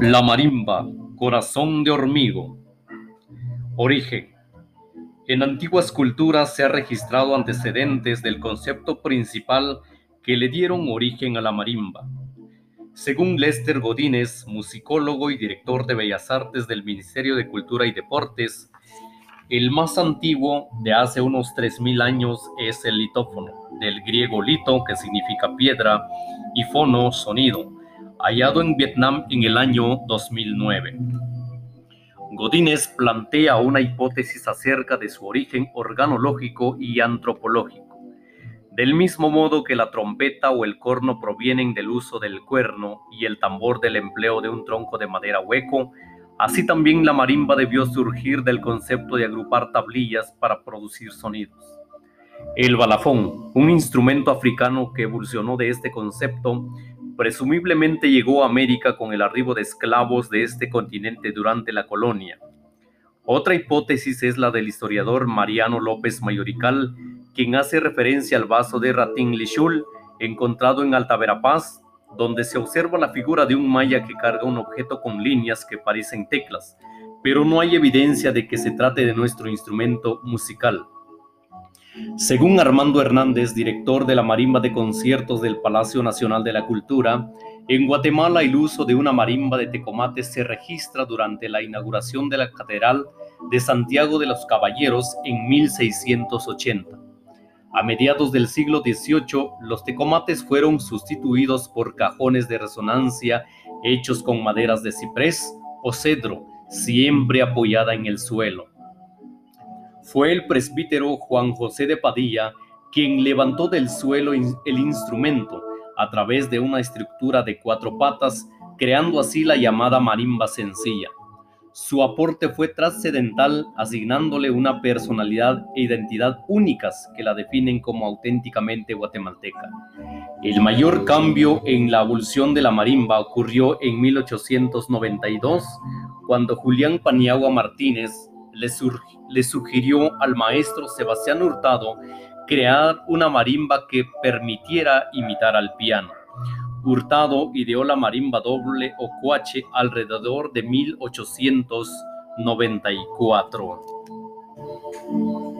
La marimba, corazón de hormigo. Origen. En antiguas culturas se ha registrado antecedentes del concepto principal que le dieron origen a la marimba. Según Lester Godínez, musicólogo y director de Bellas Artes del Ministerio de Cultura y Deportes, el más antiguo de hace unos 3.000 años es el litófono, del griego lito, que significa piedra, y fono, sonido, hallado en Vietnam en el año 2009. Godínez plantea una hipótesis acerca de su origen organológico y antropológico. Del mismo modo que la trompeta o el corno provienen del uso del cuerno y el tambor del empleo de un tronco de madera hueco, así también la marimba debió surgir del concepto de agrupar tablillas para producir sonidos. El balafón, un instrumento africano que evolucionó de este concepto, presumiblemente llegó a América con el arribo de esclavos de este continente durante la colonia. Otra hipótesis es la del historiador Mariano López Mayorical, quien hace referencia al vaso de Ratín Lichul encontrado en Alta Verapaz, donde se observa la figura de un maya que carga un objeto con líneas que parecen teclas, pero no hay evidencia de que se trate de nuestro instrumento musical. Según Armando Hernández, director de la marimba de conciertos del Palacio Nacional de la Cultura, en Guatemala el uso de una marimba de tecomate se registra durante la inauguración de la Catedral de Santiago de los Caballeros en 1680. A mediados del siglo XVIII, los tecomates fueron sustituidos por cajones de resonancia hechos con maderas de ciprés o cedro, siempre apoyada en el suelo. Fue el presbítero Juan José de Padilla quien levantó del suelo el instrumento a través de una estructura de cuatro patas, creando así la llamada marimba sencilla. Su aporte fue trascendental, asignándole una personalidad e identidad únicas que la definen como auténticamente guatemalteca. El mayor cambio en la evolución de la marimba ocurrió en 1892, cuando Julián Paniagua Martínez le, sugirió al maestro Sebastián Hurtado crear una marimba que permitiera imitar al piano. Hurtado ideó la marimba doble o cuache alrededor de 1894.